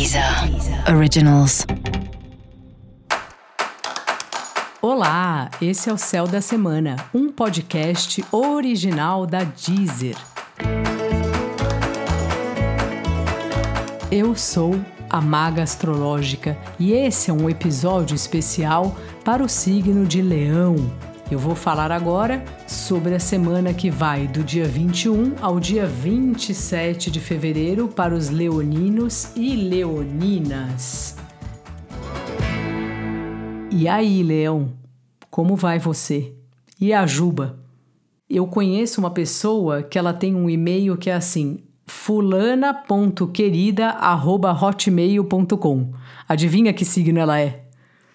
Deezer Originals. Olá, esse é o Céu da Semana, um podcast original da Deezer. Eu sou a Maga Astrológica e esse é um episódio especial para o signo de Leão. Eu vou falar agora sobre a semana que vai do dia 21 ao dia 27 de fevereiro para os leoninos e leoninas. E aí, Leão, como vai você? E a Juba? Eu conheço uma pessoa que ela tem um e-mail que é assim: fulana.querida@hotmail.com. Adivinha que signo ela é?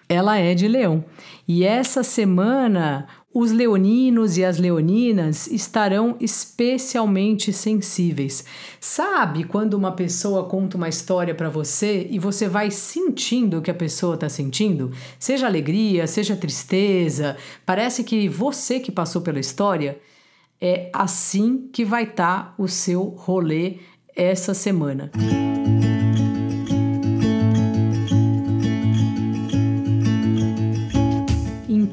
Ela é de Leão. E essa semana os leoninos e as leoninas estarão especialmente sensíveis. Sabe quando uma pessoa conta uma história para você e você vai sentindo o que a pessoa está sentindo? Seja alegria, seja tristeza, parece que você que passou pela história é assim que vai estar tá o seu rolê essa semana. Música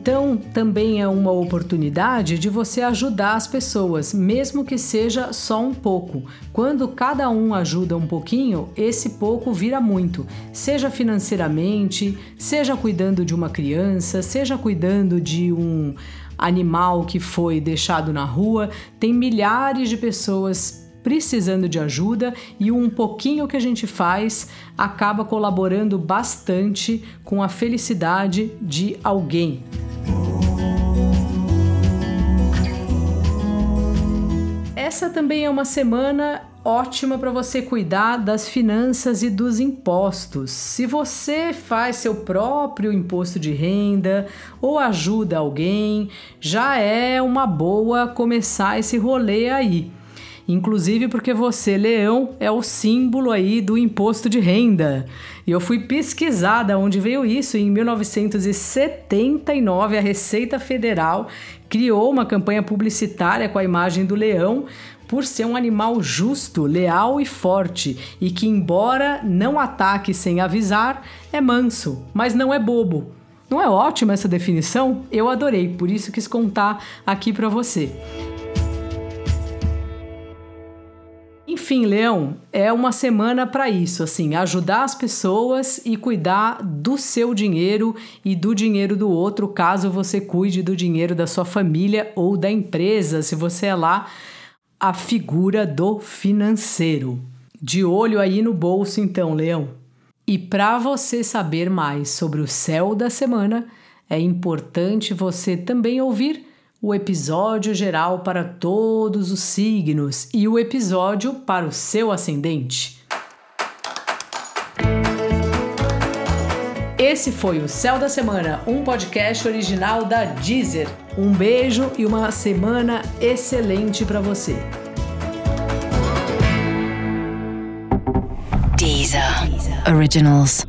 Então, também é uma oportunidade de você ajudar as pessoas, mesmo que seja só um pouco. Quando cada um ajuda um pouquinho, esse pouco vira muito, seja financeiramente, seja cuidando de uma criança, seja cuidando de um animal que foi deixado na rua. Tem milhares de pessoas precisando de ajuda e um pouquinho que a gente faz acaba colaborando bastante com a felicidade de alguém. Essa também é uma semana ótima para você cuidar das finanças e dos impostos. Se você faz seu próprio imposto de renda ou ajuda alguém, já é uma boa começar esse rolê aí. Inclusive porque você, leão, é o símbolo aí do imposto de renda. E eu fui pesquisada onde veio isso. Em 1979, a Receita Federal criou uma campanha publicitária com a imagem do leão por ser um animal justo, leal e forte, e que, embora não ataque sem avisar, é manso, mas não é bobo. Não é ótima essa definição? Eu adorei, por isso quis contar aqui para você. Enfim, Leão, é uma semana para isso, assim, ajudar as pessoas e cuidar do seu dinheiro e do dinheiro do outro, caso você cuide do dinheiro da sua família ou da empresa, se você é lá a figura do financeiro. De olho aí no bolso, então, Leão. E para você saber mais sobre o céu da semana, é importante você também ouvir o episódio geral para todos os signos e o episódio para o seu ascendente. Esse foi o Céu da Semana, um podcast original da Deezer. Um beijo e uma semana excelente para você. Deezer. Originals.